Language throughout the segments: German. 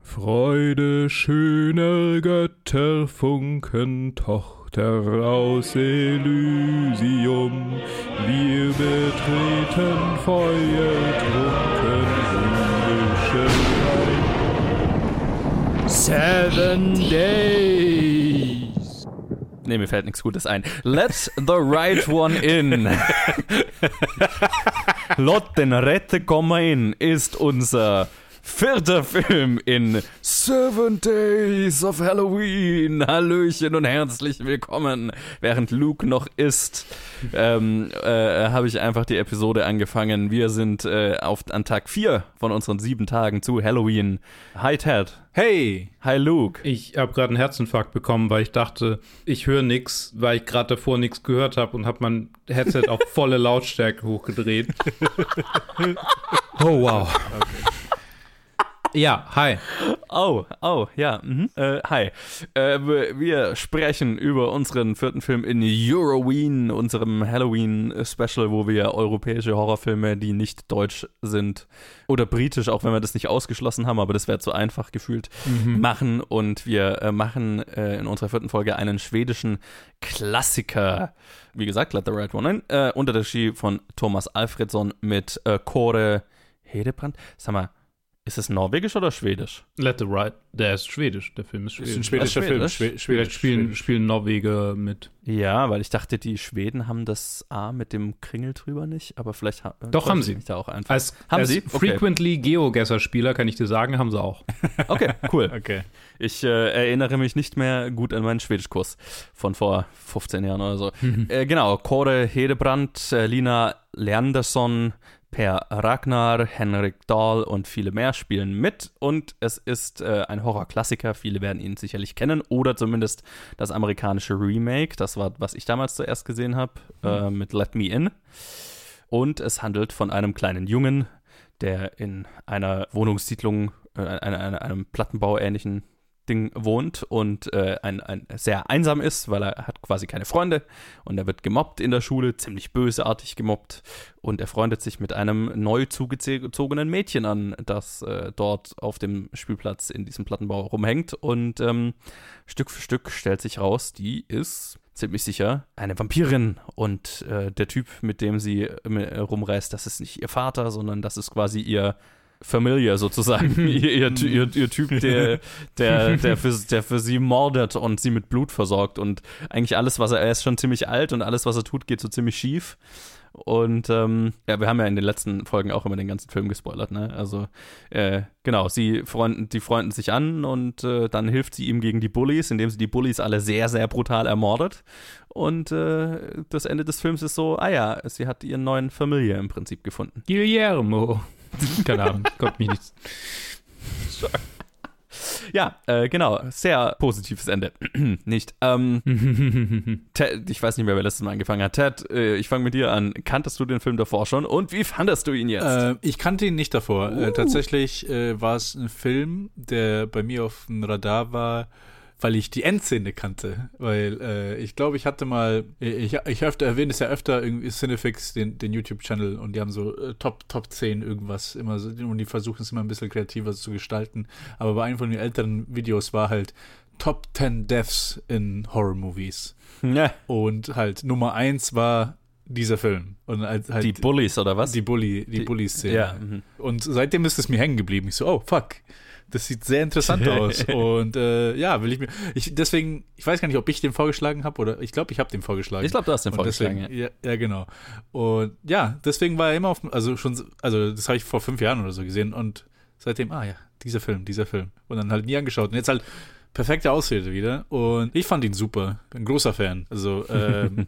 Freude schöner Götterfunken, Tochter aus Elysium, wir betreten feuertrunken himmlische Reich. Seven Days. Nee, mir fällt nichts Gutes ein. Let the right one in. Lot den Rette komma in ist unser vierter Film in Seven Days of Halloween. Hallöchen und herzlich willkommen. Während Luke noch isst, ähm, äh, habe ich einfach die Episode angefangen. Wir sind äh, auf, an Tag 4 von unseren sieben Tagen zu Halloween. Hi Ted. Hey! Hi Luke. Ich habe gerade einen Herzinfarkt bekommen, weil ich dachte, ich höre nichts, weil ich gerade davor nichts gehört habe und habe mein Headset auf volle Lautstärke hochgedreht. oh wow. Ja, hi. Oh, oh, ja, mhm. äh, hi. Äh, wir- sprechen über unseren vierten Film in Euroween, unserem Halloween-Special, wo wir europäische Horrorfilme, die nicht deutsch sind oder britisch, auch wenn wir das nicht ausgeschlossen haben, aber das wäre zu einfach gefühlt, machen. Und wir äh, machen äh, in unserer vierten Folge einen schwedischen Klassiker. Wie gesagt, Let the Right One In, äh, unter der Regie von Thomas Alfredsson mit äh, Kåre Hedebrand. Sag mal, ist es norwegisch oder schwedisch? Let the right. Der ist schwedisch, der Film ist schwedisch. Ist ein schwedischer Film. schwedisch? Vielleicht spielen, spielen Norweger mit. Ja, weil ich dachte, die Schweden haben das A mit dem Kringel drüber nicht, aber vielleicht ha Doch, haben sie. da auch einfach. Als, Haben als sie? Okay. frequently Geogesser-Spieler, kann ich dir sagen, haben sie auch. Okay, cool. Okay. Ich äh, erinnere mich nicht mehr gut an meinen Schwedischkurs von vor 15 Jahren oder so. äh, genau, Kåre Hedebrand, äh, Lina Leandersson, Per Ragnar, Henrik Dahl und viele mehr spielen mit. Und es ist äh, ein Horrorklassiker. Viele werden ihn sicherlich kennen oder zumindest das amerikanische Remake. Das war, was ich damals zuerst gesehen habe, äh, mit Let Me In. Und es handelt von einem kleinen Jungen, der in einer Wohnungssiedlung, äh, einer, einem Plattenbau-ähnlichen Ding wohnt und äh, ein, ein sehr einsam ist, weil er hat quasi keine Freunde und er wird gemobbt in der Schule, ziemlich bösartig gemobbt und er freundet sich mit einem neu zugezogenen Mädchen an, das äh, dort auf dem Spielplatz in diesem Plattenbau rumhängt und ähm, Stück für Stück stellt sich raus, die ist ziemlich sicher eine Vampirin und äh, der Typ, mit dem sie äh, rumreist, das ist nicht ihr Vater, sondern das ist quasi ihr Familie sozusagen, ihr, ihr, ihr, ihr Typ, der, der, der, für, der für sie mordet und sie mit Blut versorgt und eigentlich alles, was er, er ist schon ziemlich alt und alles, was er tut, geht so ziemlich schief. Und ähm, ja, wir haben ja in den letzten Folgen auch immer den ganzen Film gespoilert, ne? Also, äh, genau, sie freunden, die freunden sich an und äh, dann hilft sie ihm gegen die Bullies, indem sie die Bullies alle sehr, sehr brutal ermordet. Und äh, das Ende des Films ist so, ah ja, sie hat ihren neuen Familie im Prinzip gefunden. Guillermo. Keine Ahnung, kommt mich nichts. Ja, äh, genau, sehr positives Ende. nicht. Ähm, Ted, ich weiß nicht mehr, wer letztes Mal angefangen hat. Ted, äh, ich fange mit dir an. Kanntest du den Film davor schon und wie fandest du ihn jetzt? Äh, ich kannte ihn nicht davor. Uh. Äh, tatsächlich äh, war es ein Film, der bei mir auf dem Radar war, weil ich die Endszene kannte. Weil äh, ich glaube, ich hatte mal, ich, ich öfter erwähne es ja öfter irgendwie Cinefix, den, den YouTube-Channel, und die haben so äh, Top, Top 10 irgendwas immer so, und die versuchen es immer ein bisschen kreativer zu gestalten. Aber bei einem von den älteren Videos war halt Top 10 Deaths in Horror-Movies. ja, Und halt Nummer 1 war dieser Film. Und halt, halt die Bullies oder was? die Bully, die, Die- Bully-Szene. ja, mhm. Und seitdem ist es mir hängen geblieben. Ich so, oh fuck, das sieht sehr interessant aus. Und äh, ja, will ich mir. Ich, deswegen, ich weiß gar nicht, ob ich den vorgeschlagen habe oder ich glaube, ich habe den vorgeschlagen. Ich glaube, du hast den vorgeschlagen. deswegen, ja. ja, genau. Und ja, deswegen war er immer auf, also schon, also das habe ich vor fünf Jahren oder so gesehen und seitdem, ah ja, dieser Film, dieser Film. Und dann halt nie angeschaut. Und jetzt halt perfekte Ausrede wieder. Und ich fand ihn super. Bin ein großer Fan. Also, ähm,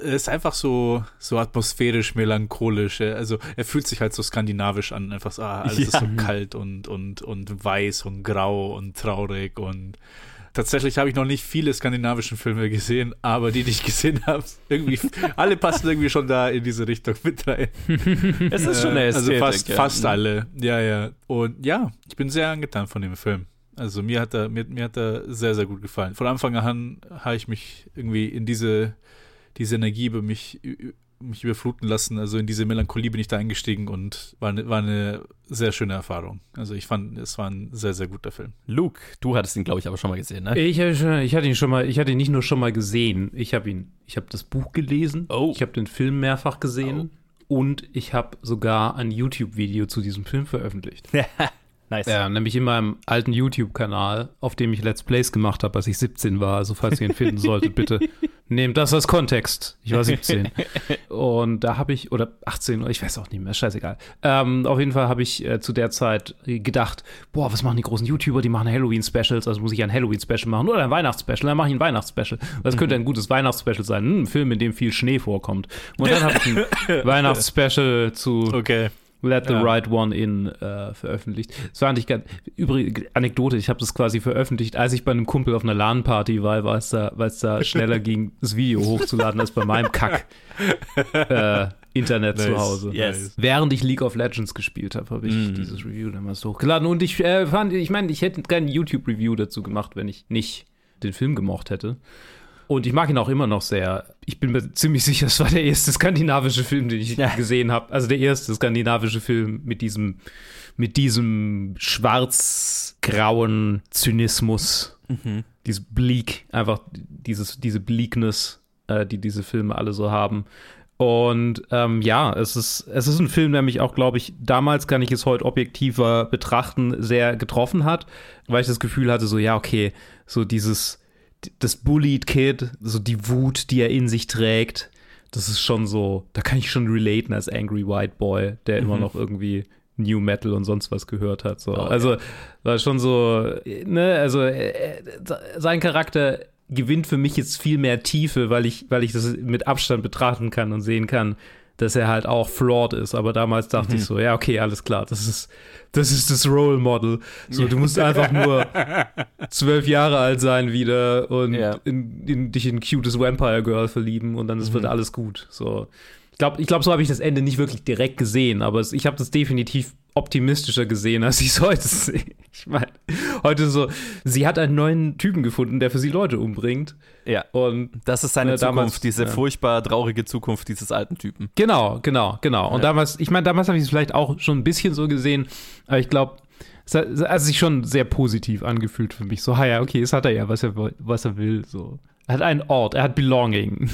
ist einfach so, so atmosphärisch, melancholisch. Er- Also er fühlt sich halt so skandinavisch an. Einfach so, ah, alles ist Ja. so kalt und, und, und weiß und grau und traurig und Tatsächlich habe ich noch nicht viele skandinavischen Filme gesehen, aber die, die ich gesehen habe, irgendwie, alle passen irgendwie schon da in diese Richtung mit rein. Es ist schon eine Äh, Ästhetik. Also fast, ja. fast alle. Ja, ja. Und ja, ich bin sehr angetan von dem Film. Also mir hat er, mir, mir hat er sehr, sehr gut gefallen. Von Anfang an habe ich mich irgendwie in diese, diese Energie über mich, mich überfluten lassen. Also in diese Melancholie bin ich da eingestiegen und war eine, war eine sehr schöne Erfahrung. Also ich fand, es war ein sehr, sehr guter Film. Luke, du hattest ihn, glaube ich, aber schon mal gesehen, ne? Ich, ich hatte ihn schon mal, ich hatte ihn nicht nur schon mal gesehen, ich habe ihn, ich habe das Buch gelesen, Oh. ich habe den Film mehrfach gesehen und ich habe sogar ein YouTube-Video zu diesem Film veröffentlicht. nice. Ja, nämlich in meinem alten YouTube-Kanal, auf dem ich Let's Plays gemacht habe, als ich 17 war. Also falls ihr ihn finden solltet, bitte nehmt das als Kontext. Ich war 17. Und da habe ich, oder 18, oder ich weiß auch nicht mehr, scheißegal. Ähm, auf jeden Fall habe ich äh, zu der Zeit gedacht, boah, was machen die großen YouTuber? Die machen Halloween-Specials, also muss ich ein Halloween-Special machen oder ein Weihnachtsspecial. Dann mache ich ein Weihnachtsspecial. Das könnte ein gutes Weihnachtsspecial sein. Hm, ein Film, in dem viel Schnee vorkommt. Und dann habe ich ein Weihnachtsspecial zu Okay. Let the Ja. Right One In äh, veröffentlicht. Das war eigentlich ganz, übrige Anekdote, ich habe das quasi veröffentlicht, als ich bei einem Kumpel auf einer LAN-Party war, weil es da, weil es da schneller ging, das Video hochzuladen, als bei meinem Kack äh, Internet zu Nice. Hause. Yes. Während ich League of Legends gespielt habe, habe ich Mhm. dieses Review damals hochgeladen. Und ich äh, fand, ich meine, ich hätte kein YouTube-Review dazu gemacht, wenn ich nicht den Film gemocht hätte. Und ich mag ihn auch immer noch sehr. Ich bin mir ziemlich sicher, es war der erste skandinavische Film, den ich Ja. gesehen habe. Also der erste skandinavische Film mit diesem, mit diesem schwarz-grauen Zynismus, Mhm. dieses Bleak, einfach dieses, diese Bleakness, äh, die diese Filme alle so haben. Und ähm, ja, es ist, es ist ein Film, der mich auch, glaube ich, damals kann ich es heute objektiver betrachten, sehr getroffen hat, weil ich das Gefühl hatte, so, ja, okay, so dieses, das Bullied Kid, so die Wut, die er in sich trägt, das ist schon so, da kann ich schon relaten als Angry White Boy, der immer Mhm. noch irgendwie New Metal und sonst was gehört hat. So. Oh, ja. also war schon so, ne, also äh, äh, sein Charakter gewinnt für mich jetzt viel mehr Tiefe, weil ich, weil ich das mit Abstand betrachten kann und sehen kann, dass er halt auch flawed ist. Aber damals dachte Mhm. ich so, ja, okay, alles klar, das ist, das ist das Role Model. So, du musst einfach nur zwölf Jahre alt sein wieder und Ja. in, in, dich in ein cutes Vampire Girl verlieben und dann Mhm. wird alles gut. So. Ich glaube, ich glaub, so habe ich das Ende nicht wirklich direkt gesehen, aber es, ich habe das definitiv optimistischer gesehen, als ich es heute sehe. Ich meine, heute so, sie hat einen neuen Typen gefunden, der für sie Leute umbringt. Ja. Und Das ist seine Ja, Zukunft, damals, diese ja. furchtbar traurige Zukunft dieses alten Typen. Genau, genau, genau. Und Ja. damals, ich meine, damals habe ich es vielleicht auch schon ein bisschen so gesehen, aber ich glaube, es hat, es hat sich schon sehr positiv angefühlt für mich. So, ha ja, okay, es hat er ja, was er, was er will. So. Er hat einen Ort, er hat Belonging.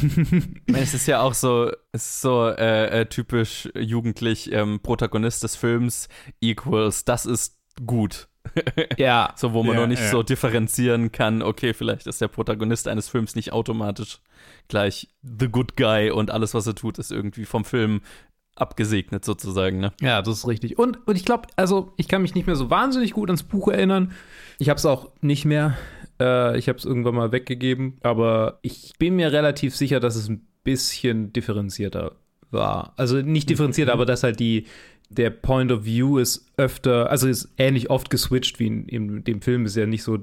Ich meine, es ist ja auch so, es ist so äh, äh, typisch jugendlich, ähm, Protagonist des Films equals, das ist gut. ja, So, wo man Ja, noch nicht ja. so differenzieren kann, okay, vielleicht ist der Protagonist eines Films nicht automatisch gleich the good guy und alles, was er tut, ist irgendwie vom Film abgesegnet sozusagen, ne? Ja, das ist richtig. Und, und ich glaube, also ich kann mich nicht mehr so wahnsinnig gut ans Buch erinnern. Ich habe es auch nicht mehr. Äh, ich habe es irgendwann mal weggegeben. Aber ich bin mir relativ sicher, dass es ein bisschen differenzierter war. Also nicht differenzierter, aber dass halt die der Point of View ist öfter, also ist ähnlich oft geswitcht wie in, in dem Film. Ist ja nicht so,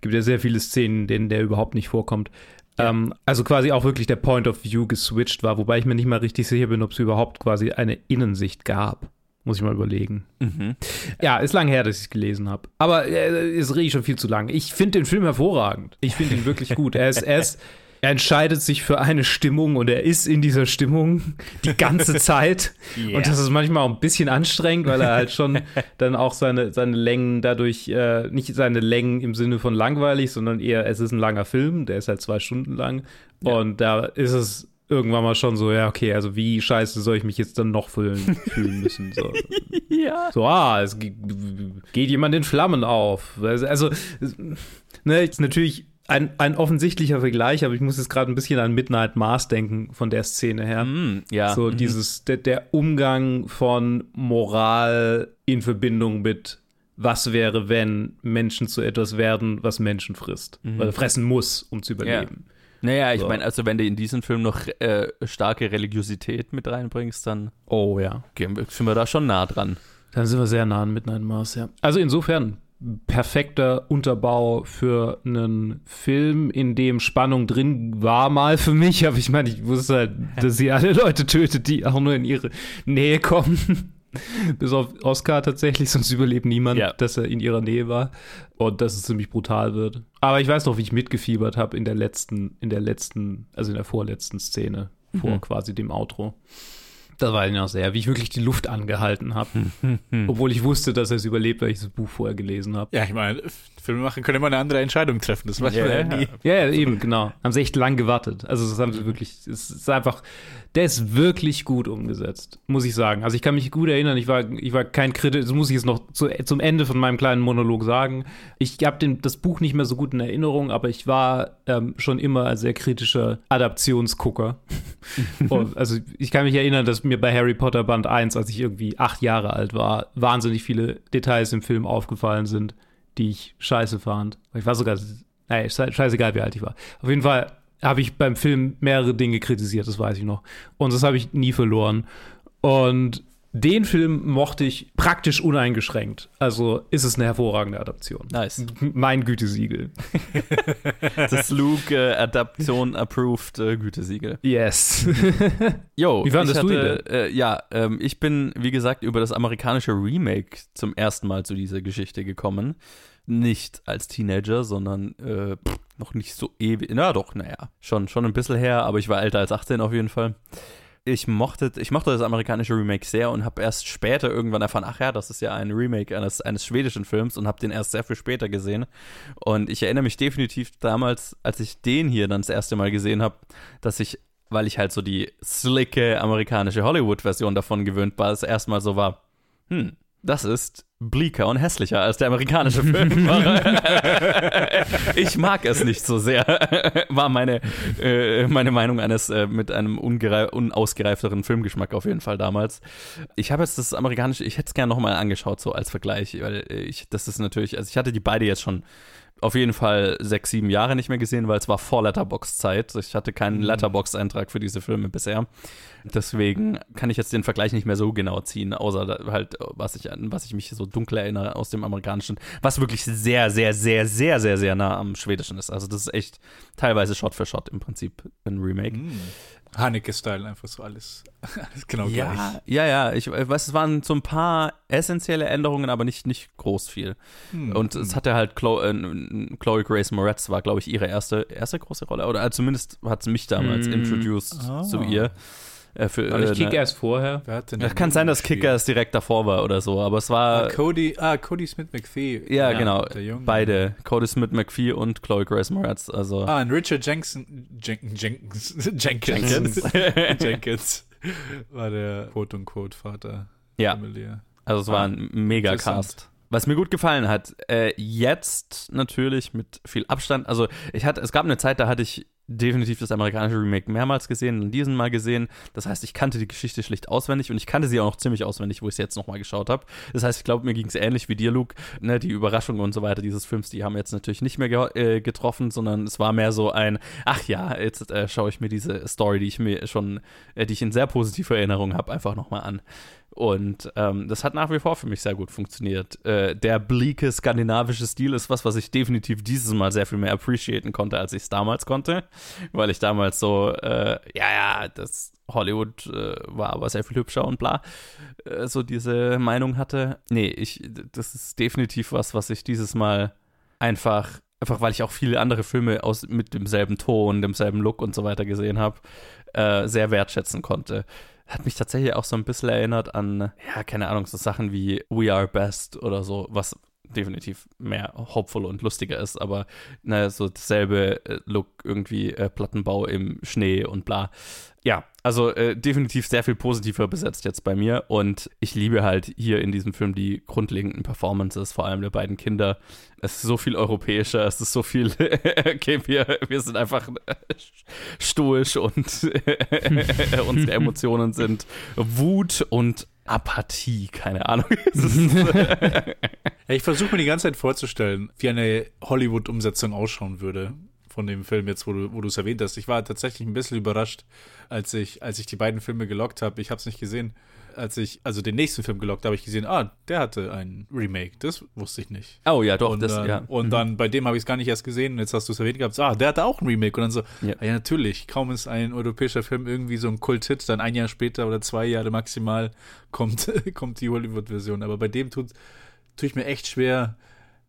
gibt ja sehr viele Szenen, in denen der überhaupt nicht vorkommt. Ähm, also quasi auch wirklich der Point of View geswitcht war, wobei ich mir nicht mal richtig sicher bin, ob es überhaupt quasi eine Innensicht gab. Muss ich mal überlegen. Mhm. Ja, ist lang her, dass ich es gelesen habe. Aber äh, ist richtig schon viel zu lang. Ich finde den Film hervorragend. Ich finde ihn wirklich gut. Er ist, er ist, er entscheidet sich für eine Stimmung und er ist in dieser Stimmung die ganze Zeit. Und das ist manchmal auch ein bisschen anstrengend, weil er halt schon dann auch seine, seine Längen dadurch, äh, nicht seine Längen im Sinne von langweilig, sondern eher, es ist ein langer Film, der ist halt zwei Stunden lang. Ja. Und da ist es irgendwann mal schon so, ja, okay, also wie scheiße soll ich mich jetzt dann noch fühlen, fühlen müssen? So. Ja. So, ah, es ge- geht jemand in Flammen auf. Also, also, ne, ist natürlich ein, ein offensichtlicher Vergleich, aber ich muss jetzt gerade ein bisschen an Midnight Mars denken von der Szene her. Mm, ja. So mhm. dieses, der, der Umgang von Moral in Verbindung mit was wäre, wenn Menschen zu etwas werden, was Menschen frisst. Mhm. Oder fressen muss, um zu überleben. Naja, ich So. meine, also wenn du in diesen Film noch äh, starke Religiosität mit reinbringst, dann Oh ja. gehen wir, sind wir da schon nah dran. Dann sind wir sehr nah an Midnight Mars, ja. Also insofern perfekter Unterbau für einen Film, in dem Spannung drin war mal für mich, aber ich meine, ich wusste halt, dass sie alle Leute tötet, die auch nur in ihre Nähe kommen. Bis auf Oscar tatsächlich, sonst überlebt niemand, Ja. dass er in ihrer Nähe war und dass es ziemlich brutal wird. Aber ich weiß noch, wie ich mitgefiebert habe in der letzten, in der letzten, also in der vorletzten Szene, vor Mhm. quasi dem Outro. Das war ich noch sehr, wie ich wirklich die Luft angehalten habe. Obwohl ich wusste, dass er es überlebt, weil ich das Buch vorher gelesen habe. Ja, ich meine, Filmemacher können immer eine andere Entscheidung treffen. Das weiß man Ja, ja nie. Ja, ja, eben, genau. Haben sie echt lang gewartet. Also, das haben sie wirklich, es ist einfach, der ist wirklich gut umgesetzt, muss ich sagen. Also, ich kann mich gut erinnern, ich war, ich war kein Kritiker, das muss ich jetzt noch zu, zum Ende von meinem kleinen Monolog sagen. Ich habe das Buch nicht mehr so gut in Erinnerung, aber ich war ähm, schon immer ein sehr kritischer Adaptionsgucker. Also, ich kann mich erinnern, dass mir bei Harry Potter Band 1, als ich irgendwie acht Jahre alt war, wahnsinnig viele Details im Film aufgefallen sind, die ich scheiße fand. Ich war sogar sche- scheißegal, wie alt ich war. Auf jeden Fall habe ich beim Film mehrere Dinge kritisiert, das weiß ich noch. Und das habe ich nie verloren. Und den Film mochte ich praktisch uneingeschränkt. Also ist es eine hervorragende Adaption. Nice. Mein Gütesiegel. Das Luke äh, Adaption approved äh, Gütesiegel. Yes. Jo, Wie fandest du ihn hatte, äh, Ja, ähm, ich bin, wie gesagt, über das amerikanische Remake zum ersten Mal zu dieser Geschichte gekommen. Nicht als Teenager, sondern äh, pff, noch nicht so ewig. Na doch, naja, schon, schon ein bisschen her, aber ich war älter als 18 auf jeden Fall. Ich mochte, ich mochte das amerikanische Remake sehr und habe erst später irgendwann erfahren, ach ja, das ist ja ein Remake eines, eines schwedischen Films und habe den erst sehr viel später gesehen. Und ich erinnere mich definitiv damals, als ich den hier dann das erste Mal gesehen habe, dass ich, weil ich halt so die slicke amerikanische Hollywood-Version davon gewöhnt war, das erstmal so war, hm, das ist bleaker und hässlicher als der amerikanische Film. ich mag es nicht so sehr, war meine, äh, meine Meinung eines äh, mit einem unausgereifteren Filmgeschmack auf jeden Fall damals. Ich habe jetzt das amerikanische, ich hätte es gerne nochmal angeschaut, so als Vergleich, weil ich, das ist natürlich, also ich hatte die beide jetzt schon auf jeden Fall sechs, sieben Jahre nicht mehr gesehen, weil es war vor Letterbox-Zeit. Ich hatte keinen Letterbox-Eintrag für diese Filme bisher. Deswegen kann ich jetzt den Vergleich nicht mehr so genau ziehen, außer halt, was ich, an was ich mich so dunkel erinnere aus dem amerikanischen, was wirklich sehr, sehr, sehr, sehr, sehr, sehr nah am schwedischen ist. Also das ist echt teilweise Shot für Shot im Prinzip ein Remake. Hm. Haneke-Style, einfach so alles, alles genau Ja, gleich. ja, ja. Ich äh, weiß, es waren so ein paar essentielle Änderungen, aber nicht, nicht groß viel. Hm, Und hm. es hatte halt Chloe, äh, Chloe Grace Moretz war, glaube ich, ihre erste, erste große Rolle. Oder äh, zumindest hat es mich damals Mm. introduced Ah. zu ihr. Äh, für, War nicht äh, ne- Kick-Ass vorher? Wer hat denn Ja, den kann sein, dass? Kickers direkt davor war oder so, aber es war Ah, Cody, ah, Cody Smith McPhee. Ja, Ja, genau. Beide. Cody Smith McPhee und Chloe Grace Moretz. Also Ah, und Richard Jensen, Jen, Jenkins, Jenkins. Jenkins. Jenkins war der Quote-unquote-Vater. ja, Familie. also es war Ah, ein Mega-Cast. Was mir gut gefallen hat, äh, jetzt natürlich mit viel Abstand. Also ich hatte, es gab eine Zeit, da hatte ich definitiv das amerikanische Remake mehrmals gesehen und diesen Mal gesehen. Das heißt, ich kannte die Geschichte schlicht auswendig und ich kannte sie auch noch ziemlich auswendig, wo ich es jetzt nochmal geschaut habe. Das heißt, ich glaube, mir ging es ähnlich wie dir, Luke. Ne, die Überraschungen und so weiter dieses Films, die haben jetzt natürlich nicht mehr ge äh, getroffen, sondern es war mehr so ein, ach ja, jetzt äh, schaue ich mir diese Story, die ich mir schon, äh, die ich in sehr positiver Erinnerung habe, einfach nochmal an. Und ähm, das hat nach wie vor für mich sehr gut funktioniert. Äh, der bleake skandinavische Stil ist was, was ich definitiv dieses Mal sehr viel mehr appreciaten konnte, als ich es damals konnte. Weil ich damals so, äh, ja, ja, das Hollywood äh, war aber sehr viel hübscher und bla, äh, so diese Meinung hatte. Nee, ich, das ist definitiv was, was ich dieses Mal einfach, einfach weil ich auch viele andere Filme aus, mit demselben Ton, demselben Look und so weiter gesehen habe, äh, sehr wertschätzen konnte hat mich tatsächlich auch so ein bisschen erinnert an, ja, keine Ahnung, so Sachen wie We Are Best oder so, was definitiv mehr hopeful und lustiger ist, aber naja, so dasselbe äh, Look, irgendwie äh, Plattenbau im Schnee und bla. Ja, also äh, definitiv sehr viel positiver besetzt jetzt bei mir und ich liebe halt hier in diesem Film die grundlegenden Performances, vor allem der beiden Kinder. Es ist so viel europäischer, es ist so viel, okay, wir, wir sind einfach stoisch und unsere Emotionen sind Wut und Apathie, keine Ahnung. Ich versuche mir die ganze Zeit vorzustellen, wie eine Hollywood-Umsetzung ausschauen würde von dem Film jetzt, wo du es erwähnt hast. Ich war tatsächlich ein bisschen überrascht, als ich als ich die beiden Filme gelockt habe. Ich habe es nicht gesehen. Als ich also den nächsten Film gelockt habe, ich gesehen, ah, der hatte ein Remake. Das wusste ich nicht. oh ja, doch, und das, dann, ja. und Mhm. dann bei dem habe ich es gar nicht erst gesehen. Und jetzt hast du es erwähnt gehabt, ah, der hatte auch ein Remake. Und dann so, Ja. ja. ja, natürlich. Kaum ist ein europäischer Film irgendwie so ein Kult-Hit, dann ein Jahr später oder zwei Jahre maximal kommt, kommt die Hollywood-Version. Aber bei dem tut, tue ich mir echt schwer,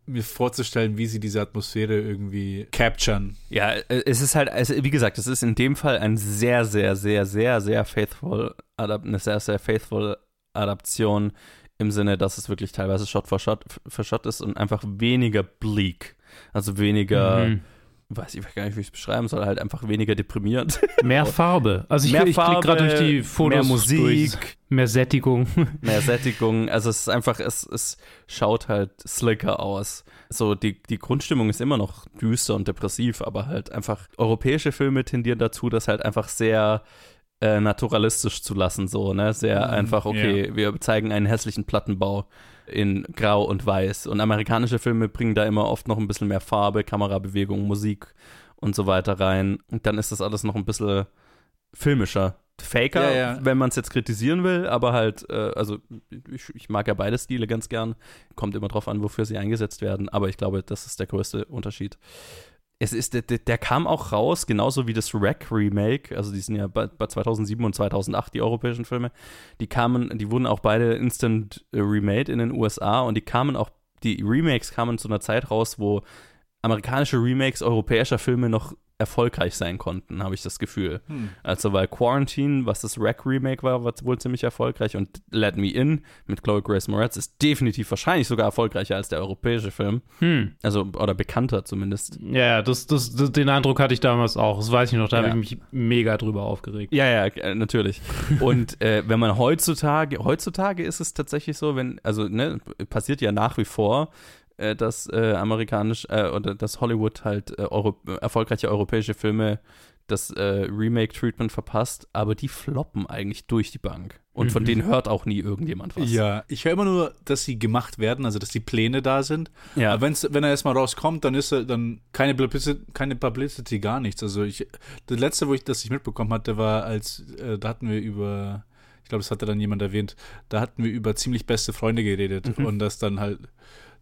mir vorzustellen, wie sie diese Atmosphäre irgendwie capturen. Ja, äh, es ist halt, also wie gesagt, es ist in dem Fall ein sehr, sehr, sehr, sehr, sehr faithful, eine sehr, sehr faithful Adaption im Sinne, dass es wirklich teilweise Shot for Shot für Shot ist und einfach weniger bleak. Also weniger, mhm. Weiß ich gar nicht, wie ich es beschreiben soll, halt einfach weniger deprimierend. Mehr Farbe. Also ich, mehr ich Farbe, gerade durch die Fotos. Mehr Musik. Durch. Mehr Sättigung. Mehr Sättigung. Also es ist einfach, es, es schaut halt slicker aus. So, die, die Grundstimmung ist immer noch düster und depressiv, aber halt einfach europäische Filme tendieren dazu, dass halt einfach sehr äh, naturalistisch zu lassen, so, ne? Sehr mhm, einfach, okay, yeah. wir zeigen einen hässlichen Plattenbau in Grau und Weiß. Und amerikanische Filme bringen da immer oft noch ein bisschen mehr Farbe, Kamerabewegung, Musik und so weiter rein. Und dann ist das alles noch ein bisschen filmischer. Faker, ja, ja. wenn man es jetzt kritisieren will, aber halt, äh, also ich, ich, mag ja beide Stile ganz gern. Kommt immer drauf an, wofür sie eingesetzt werden, aber ich glaube, das ist der größte Unterschied es ist, der, der, kam auch raus, genauso wie das Wreck Remake, also die sind ja bei, bei 2007 und 2008 die europäischen Filme, die kamen, die wurden auch beide instant äh, remade in den USA und die kamen auch, die Remakes kamen zu einer Zeit raus, wo amerikanische Remakes europäischer Filme noch erfolgreich sein konnten, habe ich das Gefühl. Hm. Also weil Quarantine, was das Rack Remake war, war wohl ziemlich erfolgreich und Let Me In mit Chloe Grace Moretz ist definitiv wahrscheinlich sogar erfolgreicher als der europäische Film. Hm. Also oder bekannter zumindest. Ja, das, das, das, den Eindruck hatte ich damals auch. Das weiß ich noch, da ja. habe ich mich mega drüber aufgeregt. Ja, ja, äh, natürlich. und äh, wenn man heutzutage, heutzutage ist es tatsächlich so, wenn, also ne, passiert ja nach wie vor, äh, dass äh, amerikanisch äh, oder dass Hollywood halt äh, Euro erfolgreiche europäische Filme das äh, Remake-Treatment verpasst, aber die floppen eigentlich durch die Bank. Und mhm. von denen hört auch nie irgendjemand was. Ja, ich höre immer nur, dass sie gemacht werden, also dass die Pläne da sind. Ja. Aber wenn's, wenn er erstmal rauskommt, dann ist er dann keine Publicity, keine Publicity gar nichts. Also ich, das letzte, wo ich das ich mitbekommen hatte, war als, äh, da hatten wir über, ich glaube, das hatte dann jemand erwähnt, da hatten wir über ziemlich beste Freunde geredet mhm. und das dann halt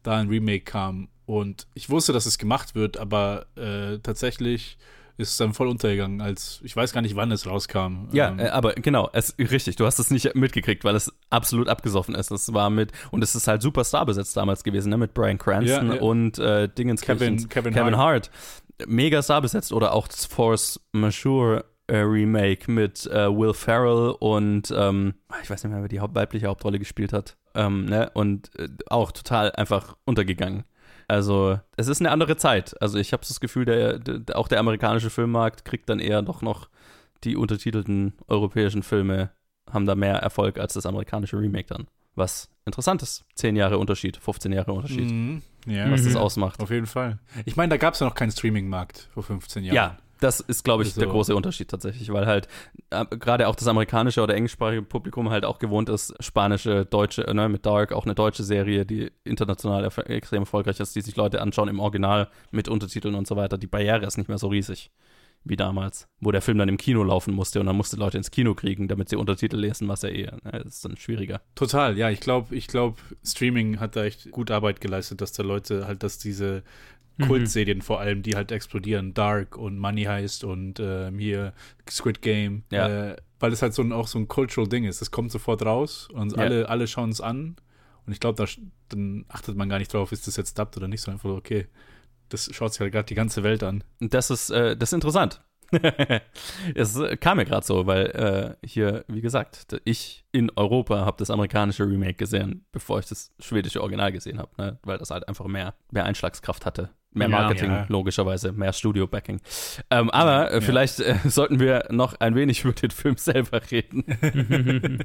da ein Remake kam. Und ich wusste, dass es gemacht wird, aber äh, tatsächlich ist es dann voll untergegangen, als ich weiß gar nicht, wann es rauskam. Ja, ähm, äh, aber genau, es, richtig, du hast es nicht mitgekriegt, weil es absolut abgesoffen ist. Es war mit, und es ist halt super Star besetzt damals gewesen, ne? Mit Brian Cranston ja, ja. und äh, Dingens Kevin, Kevin, Kevin Hart. Hart. Mega Star besetzt oder auch Force Majeure äh, Remake mit äh, Will Ferrell und ähm, ich weiß nicht mehr, wer die Haupt weibliche Hauptrolle gespielt hat. Ähm, ne? Und äh, auch total einfach untergegangen. Also, es ist eine andere Zeit. Also, ich habe das Gefühl, der, der, auch der amerikanische Filmmarkt kriegt dann eher doch noch die untertitelten europäischen Filme, haben da mehr Erfolg als das amerikanische Remake dann. Was interessant ist. Zehn Jahre Unterschied, 15 Jahre Unterschied. Mhm. Ja. Was das ausmacht. Auf jeden Fall. Ich meine, da gab es ja noch keinen Streaming-Markt vor 15 Jahren. Ja, das ist, glaube ich, also. der große Unterschied tatsächlich, weil halt äh, gerade auch das amerikanische oder englischsprachige Publikum halt auch gewohnt ist, spanische, deutsche, ne, mit Dark, auch eine deutsche Serie, die international erf extrem erfolgreich ist, die sich Leute anschauen im Original mit Untertiteln und so weiter. Die Barriere ist nicht mehr so riesig wie damals, wo der Film dann im Kino laufen musste und dann musste Leute ins Kino kriegen, damit sie Untertitel lesen, was ja eh, ne, das ist dann schwieriger. Total, ja, ich glaube, ich glaube, Streaming hat da echt gut Arbeit geleistet, dass da Leute halt, dass diese Mhm. Kultserien vor allem, die halt explodieren. Dark und Money Heist und ähm, hier Squid Game. Ja. Äh, weil es halt so ein, auch so ein cultural Ding ist. Es kommt sofort raus und ja. alle, alle schauen es an. Und ich glaube, da, dann achtet man gar nicht drauf, ist das jetzt dubbed oder nicht, sondern einfach, okay, das schaut sich halt gerade die ganze Welt an. Das ist, äh, das ist interessant. es kam mir gerade so, weil äh, hier, wie gesagt, ich in Europa habe das amerikanische Remake gesehen, bevor ich das schwedische Original gesehen habe, ne? weil das halt einfach mehr, mehr Einschlagskraft hatte. Mehr Marketing, ja, ja. logischerweise, mehr Studio-Backing. Ähm, aber äh, ja. vielleicht äh, sollten wir noch ein wenig über den Film selber reden.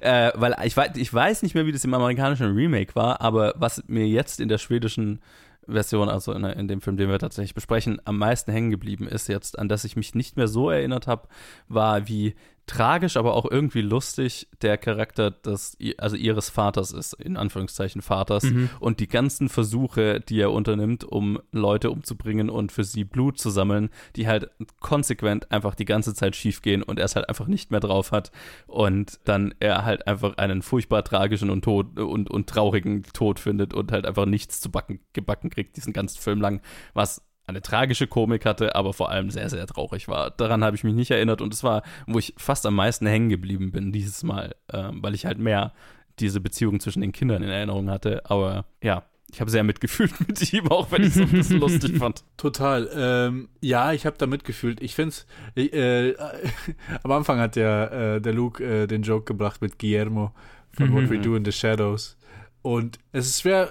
äh, weil ich weiß, ich weiß nicht mehr, wie das im amerikanischen Remake war, aber was mir jetzt in der schwedischen Version, also in, in, dem Film, den wir tatsächlich besprechen, am meisten hängen geblieben ist jetzt, an das ich mich nicht mehr so erinnert habe, war, wie tragisch, aber auch irgendwie lustig der Charakter des, also ihres Vaters ist, in Anführungszeichen Vaters, mhm. und die ganzen Versuche, die er unternimmt, um Leute umzubringen und für sie Blut zu sammeln, die halt konsequent einfach die ganze Zeit schief gehen und er es halt einfach nicht mehr drauf hat und dann er halt einfach einen furchtbar tragischen und, tot, und, und traurigen Tod findet und halt einfach nichts zu backen, gebacken kriegt, diesen ganzen Film lang, was eine tragische Komik hatte, aber vor allem sehr, sehr traurig war. Daran habe ich mich nicht erinnert und es war, wo ich fast am meisten hängen geblieben bin dieses Mal, ähm, weil ich halt mehr diese Beziehung zwischen den Kindern in Erinnerung hatte. Aber ja, ich habe sehr mitgefühlt mit ihm, auch wenn ich es so ein bisschen lustig fand. Total. Ähm, ja, ich habe da mitgefühlt. Ich finde es, äh, am Anfang hat der, äh, der Luke äh, den Joke gebracht mit Guillermo von What We Do in the Shadows. Und es ist schwer,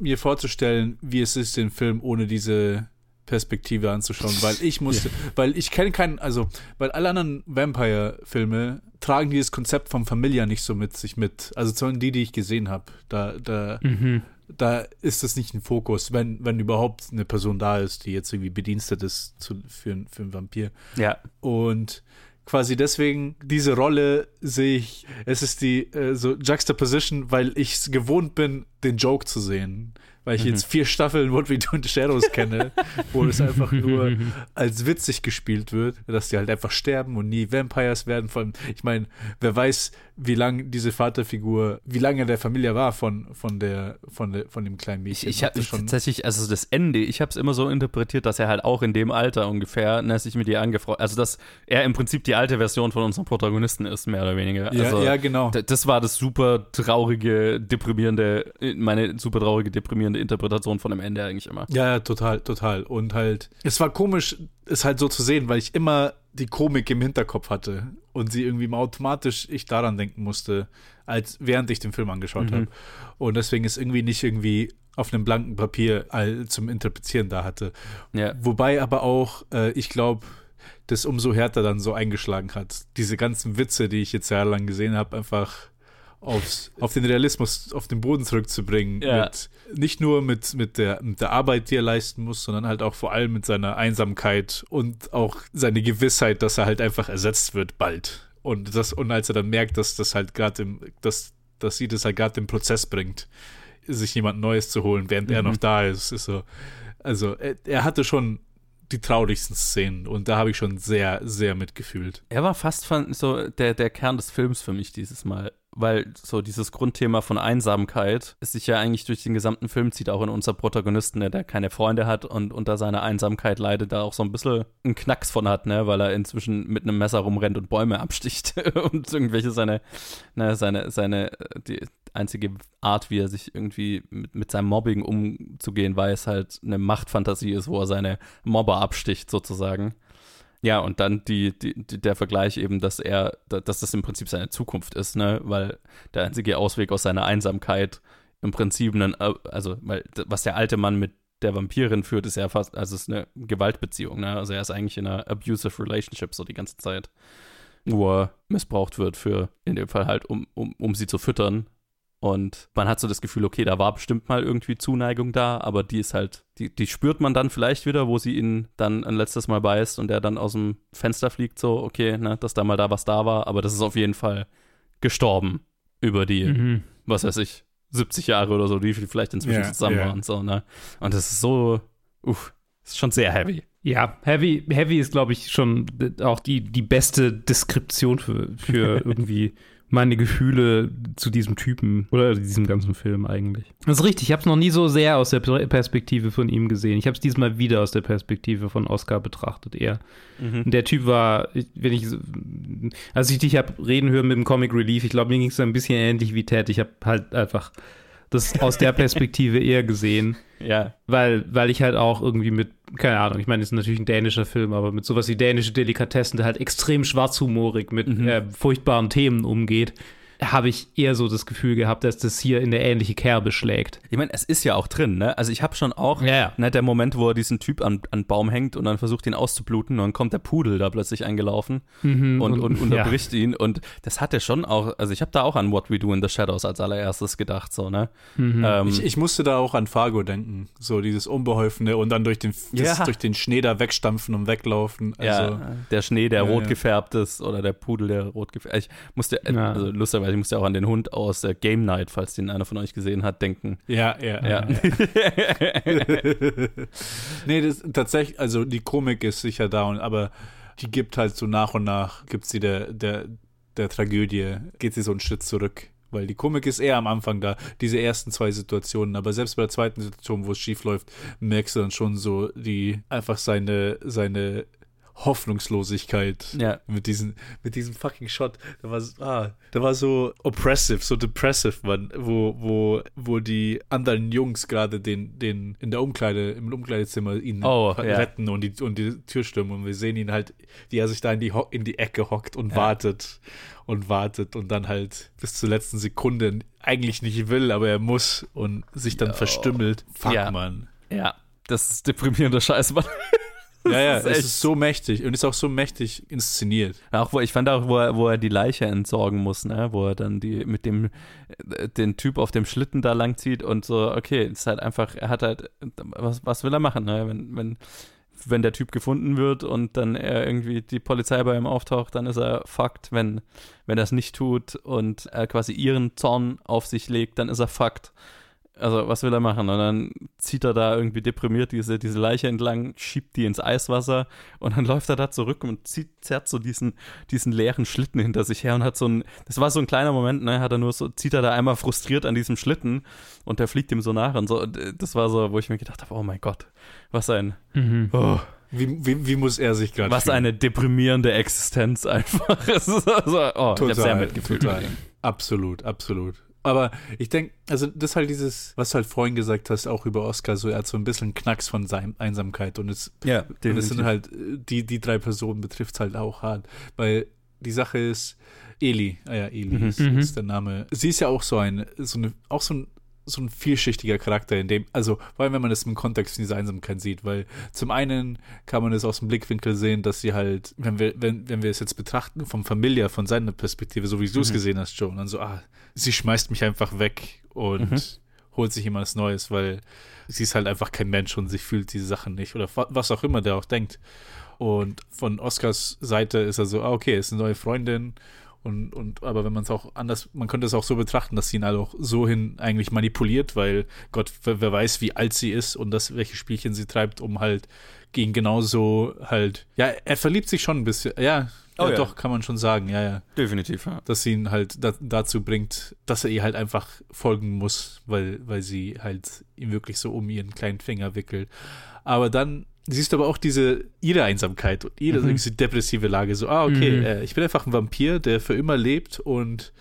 mir vorzustellen, wie es ist, den Film ohne diese Perspektive anzuschauen, weil ich musste, ja. weil ich kenne keinen, also, weil alle anderen Vampire-Filme tragen dieses Konzept vom Familia nicht so mit sich mit. Also zumindest die, die ich gesehen habe. Da, da, mhm. da ist das nicht ein Fokus, wenn, wenn überhaupt eine Person da ist, die jetzt irgendwie bedienstet ist zu, für, für einen Vampir. Ja. Und quasi deswegen diese Rolle sehe ich, es ist die äh, so Juxtaposition, weil ich es gewohnt bin, den Joke zu sehen weil ich mhm. jetzt vier Staffeln What We Do in the Shadows kenne, wo es einfach nur als witzig gespielt wird, dass die halt einfach sterben und nie Vampires werden. Vor allem, ich meine, wer weiß, wie lange diese Vaterfigur, wie lange der Familie war von, von der, von der, von dem kleinen Mädchen. Ich, ich habe tatsächlich, also das Ende, ich habe es immer so interpretiert, dass er halt auch in dem Alter ungefähr, ne, sich mit ihr angefreundet, also dass er im Prinzip die alte Version von unserem Protagonisten ist, mehr oder weniger. Ja, also, ja genau. Das war das super traurige, deprimierende, meine super traurige, deprimierende Interpretation von dem Ende eigentlich immer. Ja, ja, total, total. Und halt, es war komisch, es halt so zu sehen, weil ich immer die Komik im Hinterkopf hatte und sie irgendwie automatisch ich daran denken musste, als während ich den Film angeschaut mhm. habe. Und deswegen ist irgendwie nicht irgendwie auf einem blanken Papier zum Interpretieren da hatte. Ja. Wobei aber auch, äh, ich glaube, das umso härter dann so eingeschlagen hat. Diese ganzen Witze, die ich jetzt jahrelang gesehen habe, einfach aufs, auf den Realismus, auf den Boden zurückzubringen. Ja. Mit, nicht nur mit, mit, der, mit der Arbeit, die er leisten muss, sondern halt auch vor allem mit seiner Einsamkeit und auch seine Gewissheit, dass er halt einfach ersetzt wird bald. Und, das, und als er dann merkt, dass das halt gerade im, dass, dass sie das halt gerade im Prozess bringt, sich jemand Neues zu holen, während mhm. er noch da ist, ist so. Also, er, er hatte schon die traurigsten Szenen und da habe ich schon sehr, sehr mitgefühlt. Er war fast so der, der Kern des Films für mich dieses Mal weil so dieses Grundthema von Einsamkeit ist sich ja eigentlich durch den gesamten Film zieht, auch in unser Protagonisten, ne, der keine Freunde hat und unter seiner Einsamkeit leidet, da auch so ein bisschen einen Knacks von hat, ne, weil er inzwischen mit einem Messer rumrennt und Bäume absticht und irgendwelche seine, ne, seine, seine, die einzige Art, wie er sich irgendwie mit, mit seinem Mobbing umzugehen weiß, halt eine Machtfantasie ist, wo er seine Mobber absticht, sozusagen. Ja, und dann die, die, die, der Vergleich eben, dass er, dass das im Prinzip seine Zukunft ist, ne? Weil der einzige Ausweg aus seiner Einsamkeit im Prinzip einen, also, weil was der alte Mann mit der Vampirin führt, ist ja fast, also ist eine Gewaltbeziehung, ne? Also er ist eigentlich in einer abusive relationship so die ganze Zeit, er missbraucht wird für, in dem Fall halt, um, um, um sie zu füttern, und man hat so das Gefühl, okay, da war bestimmt mal irgendwie Zuneigung da, aber die ist halt, die, die spürt man dann vielleicht wieder, wo sie ihn dann ein letztes Mal beißt und er dann aus dem Fenster fliegt, so, okay, ne, dass da mal da was da war, aber das ist auf jeden Fall gestorben über die, mhm. was weiß ich, 70 Jahre oder so, die vielleicht inzwischen yeah, zusammen yeah. waren, so, ne. Und das ist so, uff, ist schon sehr heavy. Ja, Heavy, Heavy ist, glaube ich, schon auch die, die beste Deskription für, für irgendwie meine Gefühle zu diesem Typen oder diesem ganzen Film eigentlich. Das ist richtig, ich habe es noch nie so sehr aus der Perspektive von ihm gesehen. Ich habe es diesmal wieder aus der Perspektive von Oscar betrachtet eher. Mhm. Der Typ war, wenn ich, als ich dich habe reden hören mit dem Comic Relief, ich glaube, mir ging es ein bisschen ähnlich wie Ted. Ich habe halt einfach das aus der Perspektive eher gesehen. Ja. Weil, weil ich halt auch irgendwie mit, keine Ahnung, ich meine, es ist natürlich ein dänischer Film, aber mit sowas wie dänische Delikatessen, der halt extrem schwarzhumorig mit mhm. äh, furchtbaren Themen umgeht habe ich eher so das Gefühl gehabt, dass das hier in der ähnliche Kerbe schlägt. Ich meine, es ist ja auch drin, ne? Also ich habe schon auch, ja, ja. Ne, der Moment, wo er diesen Typ an, an Baum hängt und dann versucht, ihn auszubluten und dann kommt der Pudel da plötzlich eingelaufen mhm, und, und, und, unterbricht ja. ihn und das hat er schon auch, also ich habe da auch an What We Do in the Shadows als allererstes gedacht, so, ne? Mhm. Ähm, ich, ich, musste da auch an Fargo denken, so dieses Unbeholfene und dann durch den, das, durch den Schnee da wegstampfen und weglaufen. Also, ja, der Schnee, der rot gefärbt ist oder der Pudel, der rot gefärbt ist. Ich musste, also lustigerweise, ich musste auch an den Hund aus der Game Night, falls den einer von euch gesehen hat, denken. Ja, ja, ja. ja. nee, das tatsächlich, also die Komik ist sicher da, und, aber die gibt halt so nach und nach, gibt sie der, der, der Tragödie, geht sie so einen Schritt zurück. Weil die Komik ist eher am Anfang da, diese ersten zwei Situationen. Aber selbst bei der zweiten Situation, wo es schief läuft, merkst du dann schon so die, einfach seine, seine Hoffnungslosigkeit. Ja. Mit, diesen, mit diesem fucking Shot. Der war, so- ah, der war so oppressive, so depressive, man, wo, wo, wo die anderen Jungs gerade den, den in der Umkleide, im Umkleidezimmer ihn Oh, ver- ja. retten und die, und die Tür stürmen. Und wir sehen ihn halt, wie er sich da in die, in die Ecke hockt und Ja. wartet und wartet und dann halt bis zur letzten Sekunde eigentlich nicht will, aber er muss und sich dann Ja. verstümmelt. Fuck, Ja. Mann. Ja, das ist deprimierender Scheiß, Mann. Ja, ja, ist es echt- ist so mächtig und ist auch so mächtig inszeniert. Auch wo, ich fand auch, wo er, wo er die Leiche entsorgen muss, ne? Wo er dann die mit dem den Typ auf dem Schlitten da langzieht und so, okay, ist halt einfach, er hat halt, was, was will er machen, ne? Wenn, wenn, wenn der Typ gefunden wird und dann er irgendwie die Polizei bei ihm auftaucht, dann ist er fucked. Wenn, wenn er es nicht tut und er quasi ihren Zorn auf sich legt, dann ist er fucked. Also, was will er machen? Und dann zieht er da irgendwie deprimiert diese, diese Leiche entlang, schiebt die ins Eiswasser und dann läuft er da zurück und zieht, zerrt so diesen, diesen leeren Schlitten hinter sich her und hat so ein, das war so ein kleiner Moment, ne, hat er nur so, zieht er da einmal frustriert an diesem Schlitten und der fliegt ihm so nach und so. Und äh, das war so, wo ich mir gedacht habe, oh mein Gott, was ein, Mhm. oh, Wie, wie, wie muss er sich gerade was eine deprimierende Existenz einfach. Es ist also, oh, ich habe sehr mitgefühlt. total. Absolut, absolut. Aber ich denke, also das ist halt dieses, was du halt vorhin gesagt hast, auch über Oscar, so er hat so ein bisschen Knacks von seinem Einsamkeit und es Ja, Und das sind halt, die, die drei Personen betrifft es halt auch hart. Weil die Sache ist, Eli, ah ja, Eli Mhm. ist, Mhm. ist der Name. Sie ist ja auch so ein, so eine, auch so ein, so ein vielschichtiger Charakter, in dem, also vor allem, wenn man das im Kontext dieser Einsamkeit sieht, weil zum einen kann man es aus dem Blickwinkel sehen, dass sie halt, wenn wir, wenn, wenn wir es jetzt betrachten, vom Familia, von seiner Perspektive, so wie du es Mhm. gesehen hast, Joe, und dann so, ah, sie schmeißt mich einfach weg und Mhm. holt sich jemand Neues, weil sie ist halt einfach kein Mensch und sie fühlt diese Sachen nicht oder wa- was auch immer der auch denkt. Und von Oscars Seite ist er so, ah, okay, ist eine neue Freundin. Und, und aber wenn man es auch anders, man könnte es auch so betrachten, dass sie ihn halt auch so hin eigentlich manipuliert, weil Gott, wer, wer weiß, wie alt sie ist und das, welche Spielchen sie treibt, um halt gegen genauso halt, ja, er verliebt sich schon ein bisschen, ja, Oh ja, ja. doch, kann man schon sagen, ja, ja Definitiv, ja. dass sie ihn halt da, dazu bringt, dass er ihr halt einfach folgen muss, weil, weil sie halt ihn wirklich so um ihren kleinen Finger wickelt. Aber dann siehst du aber auch diese, ihre Einsamkeit und ihre Mhm. diese depressive Lage. So, ah, okay, Mhm. äh, ich bin einfach ein Vampir, der für immer lebt und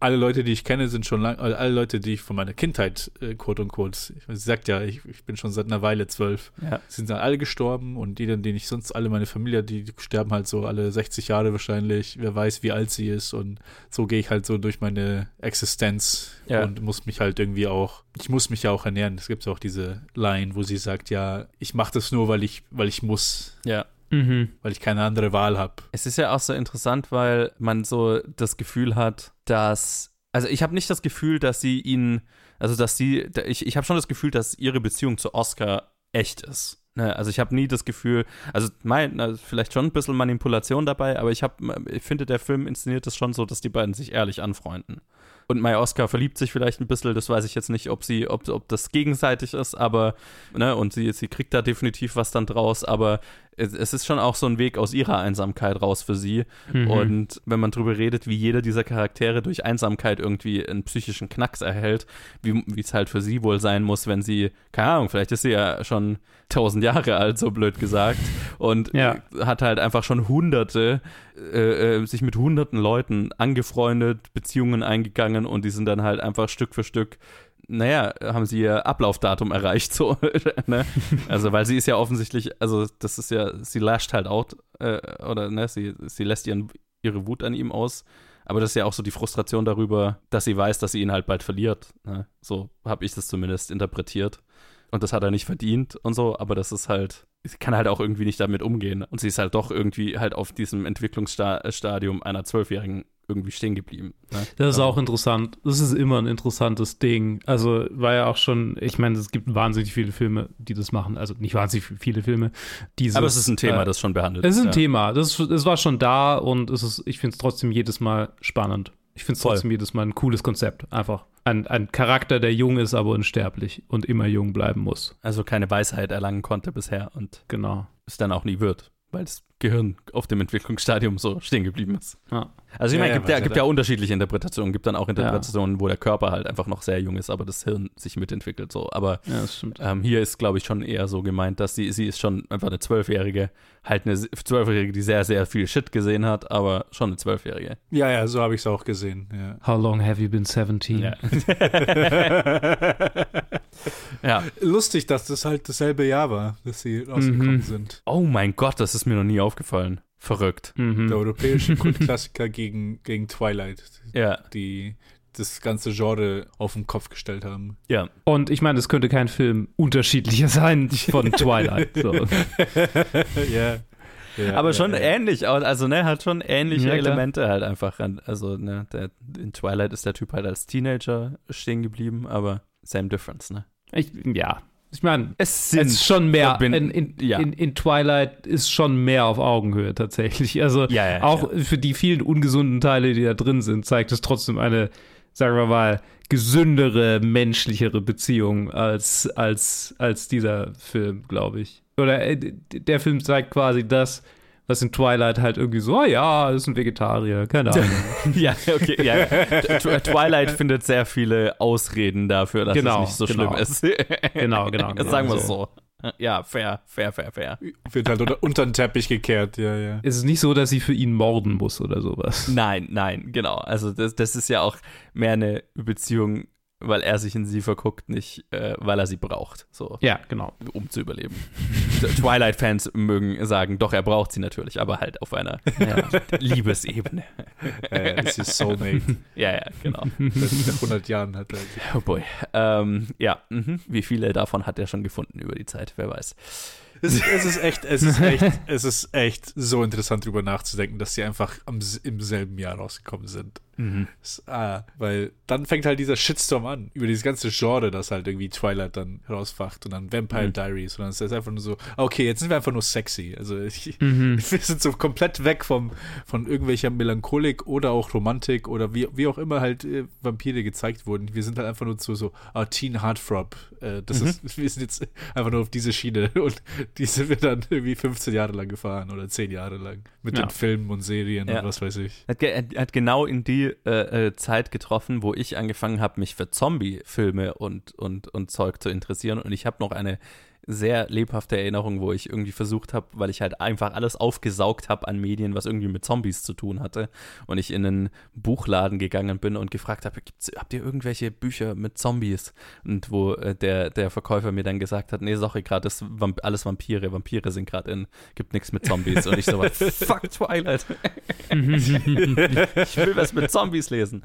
alle Leute, die ich kenne, sind schon lang, äh, alle Leute, die ich von meiner Kindheit, äh, quote unquote, sie sagt ja, ich, ich bin schon seit einer Weile zwölf, Ja. sind dann alle gestorben und die, dann, den ich sonst alle meine Familie, die, die sterben halt so alle 60 Jahre wahrscheinlich. Wer weiß, wie alt sie ist und so gehe ich halt so durch meine Existenz Ja. und muss mich halt irgendwie auch, ich muss mich ja auch ernähren. Es gibt auch diese Line, wo sie sagt, ja, ich mache das nur, weil ich, weil ich muss, Ja. Mhm. weil ich keine andere Wahl habe. Es ist ja auch so interessant, weil man so das Gefühl hat, dass. Also ich habe nicht das Gefühl, dass sie ihn. Also dass sie. Ich, ich habe schon das Gefühl, dass ihre Beziehung zu Oscar echt ist. Ne? Also ich habe nie das Gefühl, also mein, also vielleicht schon ein bisschen Manipulation dabei, aber ich habe, ich finde, der Film inszeniert es schon so, dass die beiden sich ehrlich anfreunden. Und Mai Oscar verliebt sich vielleicht ein bisschen, das weiß ich jetzt nicht, ob sie, ob, ob das gegenseitig ist, aber, ne, und sie, sie kriegt da definitiv was dann draus, aber es, ist schon auch so ein Weg aus ihrer Einsamkeit raus für sie. Mhm. Und wenn man drüber redet, wie jeder dieser Charaktere durch Einsamkeit irgendwie einen psychischen Knacks erhält, wie wie es halt für sie wohl sein muss, wenn sie, keine Ahnung, vielleicht ist sie ja schon tausend Jahre alt, so blöd gesagt, und Ja. hat halt einfach schon hunderte, äh, äh, sich mit hunderten Leuten angefreundet, Beziehungen eingegangen und die sind dann halt einfach Stück für Stück naja, haben sie ihr Ablaufdatum erreicht, so, ne? Also, weil sie ist ja offensichtlich, also das ist ja, sie lasht halt out, äh, oder ne, sie, sie lässt ihren, ihre Wut an ihm aus. Aber das ist ja auch so die Frustration darüber, dass sie weiß, dass sie ihn halt bald verliert. Ne? So habe ich das zumindest interpretiert. Und das hat er nicht verdient und so, aber das ist halt, sie kann halt auch irgendwie nicht damit umgehen. Und sie ist halt doch irgendwie halt auf diesem Entwicklungsstadium einer Zwölfjährigen irgendwie stehen geblieben. Ne? Das ist Also- auch interessant. Das ist immer ein interessantes Ding. Also war ja auch schon, ich meine, es gibt wahnsinnig viele Filme, die das machen. Also nicht wahnsinnig viele Filme. Dieses, Aber es ist ein Thema, äh, das schon behandelt Es ist ein ja. Thema. Das, es war schon da und es ist, ich finde es trotzdem jedes Mal spannend. Ich finde es trotzdem jedes Mal ein cooles Konzept. Einfach ein, ein Charakter, der jung ist, aber unsterblich und immer jung bleiben muss. Also keine Weisheit erlangen konnte bisher und Genau. es dann auch nie wird. weil das Gehirn auf dem Entwicklungsstadium so stehen geblieben ist. Ja. Also ich Ja, meine, ja, gibt, ja, gibt ja unterschiedliche Interpretationen. Gibt dann auch Interpretationen, wo der Körper halt einfach noch sehr jung ist, aber das Hirn sich mitentwickelt. So. Aber Ja, das stimmt. ähm, hier ist, glaube ich, schon eher so gemeint, dass sie, sie ist schon einfach eine Zwölfjährige, halt eine Zwölfjährige, die sehr, sehr viel Shit gesehen hat, aber schon eine Zwölfjährige. Ja, ja, so habe ich es auch gesehen. Ja. How long have you been 17? Ja. ja. Lustig, dass das halt dasselbe Jahr war, dass sie rausgekommen Mhm. sind. Oh mein Gott, das ist mir noch nie aufgefallen. Verrückt. Mhm. Der europäische Kultklassiker gegen, gegen Twilight, Ja, die das ganze Genre auf den Kopf gestellt haben. ja. Und ich meine, es könnte kein Film unterschiedlicher sein von Twilight. So. ja. ja. Aber ja, schon ja. ähnlich, au- also ne, hat schon ähnliche Ja. Elemente halt einfach. Also ne, der, in Twilight ist der Typ halt als Teenager stehen geblieben, aber same difference, ne? Ich, ja, ich meine, Es es ist schon mehr. In, in, ja. in, in Twilight ist schon mehr auf Augenhöhe tatsächlich. Also Ja, ja, auch für die vielen ungesunden Teile, die da drin sind, zeigt es trotzdem eine, sagen wir mal, gesündere, menschlichere Beziehung als, als, als dieser Film, glaube ich. Oder äh, der Film zeigt quasi das, was in Twilight halt irgendwie so, ah ja, ist ein Vegetarier, keine Ahnung. ja, okay, ja. Tw- Twilight findet sehr viele Ausreden dafür, dass Genau, es nicht so genau. schlimm ist. Genau, genau, genau. Sagen wir es So. so. Ja, fair, fair, fair, fair. Wird halt unter, unter den Teppich gekehrt, ja, ja. Es ist nicht so, dass sie für ihn morden muss oder sowas. Nein, nein, genau. Also das, das ist ja auch mehr eine Beziehung, weil er sich in sie verguckt, nicht äh, weil er sie braucht, so, Ja, genau. um zu überleben. Twilight-Fans mögen sagen, doch, er braucht sie natürlich, aber halt auf einer Ja. Liebesebene. Äh, ist soulmate. Ja, ja, genau. Seit 100 Jahren hat er. Oh boy. Ähm, ja, mhm. wie viele davon hat er schon gefunden über die Zeit, wer weiß. Es, es ist echt, es ist echt, es ist echt so interessant drüber nachzudenken, dass sie einfach am, im selben Jahr rausgekommen sind. Es, ah, weil dann fängt halt dieser Shitstorm an, über dieses ganze Genre, das halt irgendwie Twilight dann rausfacht und dann Vampire Mhm. Diaries und dann ist das einfach nur so, okay, jetzt sind wir einfach nur sexy. Also ich, Mhm. wir sind so komplett weg vom, von irgendwelcher Melancholik oder auch Romantik oder wie, wie auch immer halt äh, Vampire gezeigt wurden. Wir sind halt einfach nur so, so ah, Teen Heartthrob. Äh, das Mhm. ist, wir sind jetzt einfach nur auf diese Schiene und die sind wir dann irgendwie 15 Jahre lang gefahren oder 10 Jahre lang mit Ja. den Filmen und Serien Ja. und was weiß ich. Hat, hat genau in die äh, äh, Zeit getroffen, wo ich angefangen habe, mich für Zombie-Filme und, und, und Zeug zu interessieren. Und ich habe noch eine sehr lebhafte Erinnerung, wo ich irgendwie versucht habe, weil ich halt einfach alles aufgesaugt habe an Medien, was irgendwie mit Zombies zu tun hatte. Und ich in einen Buchladen gegangen bin und gefragt habe, habt ihr irgendwelche Bücher mit Zombies? Und wo äh, der, der Verkäufer mir dann gesagt hat, nee, sorry, gerade ist Vamp alles Vampire. Vampire sind gerade in, gibt nichts mit Zombies. Und ich so, fuck Twilight. ich will was mit Zombies lesen.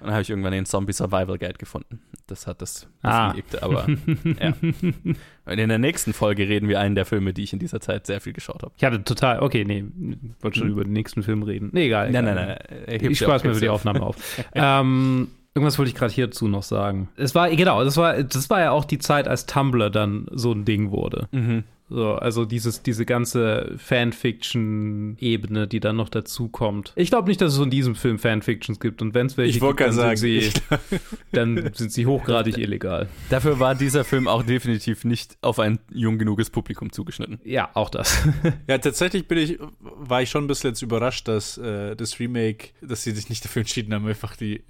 Und dann habe ich irgendwann den Zombie Survival Guide gefunden. Das hat das Ah. befriedigt, aber ja. Und in der nächsten Folge reden wir einen der Filme, die ich in dieser Zeit sehr viel geschaut habe. Ich hatte total, okay, nee, wollte schon Hm. über den nächsten Film reden. Nee, egal. Nein, nein, nein. nein. Ich auf, mir für die Aufnahme auf. ähm, irgendwas wollte ich gerade hierzu noch sagen. Es war, genau, das war, das war ja auch die Zeit, als Tumblr dann so ein Ding wurde. Mhm. So, also dieses, diese ganze Fanfiction-Ebene, die dann noch dazu kommt. Ich glaube nicht, dass es in diesem Film Fanfictions gibt und wenn es welche Ich gibt, dann, sagen, sind ich, sie, dann sind sie hochgradig illegal. Dafür war dieser Film auch definitiv nicht auf ein jung genuges Publikum zugeschnitten. Ja, auch das. ja, tatsächlich bin ich, war ich schon ein bisschen jetzt überrascht, dass äh, das Remake, dass sie sich nicht dafür entschieden haben, einfach die,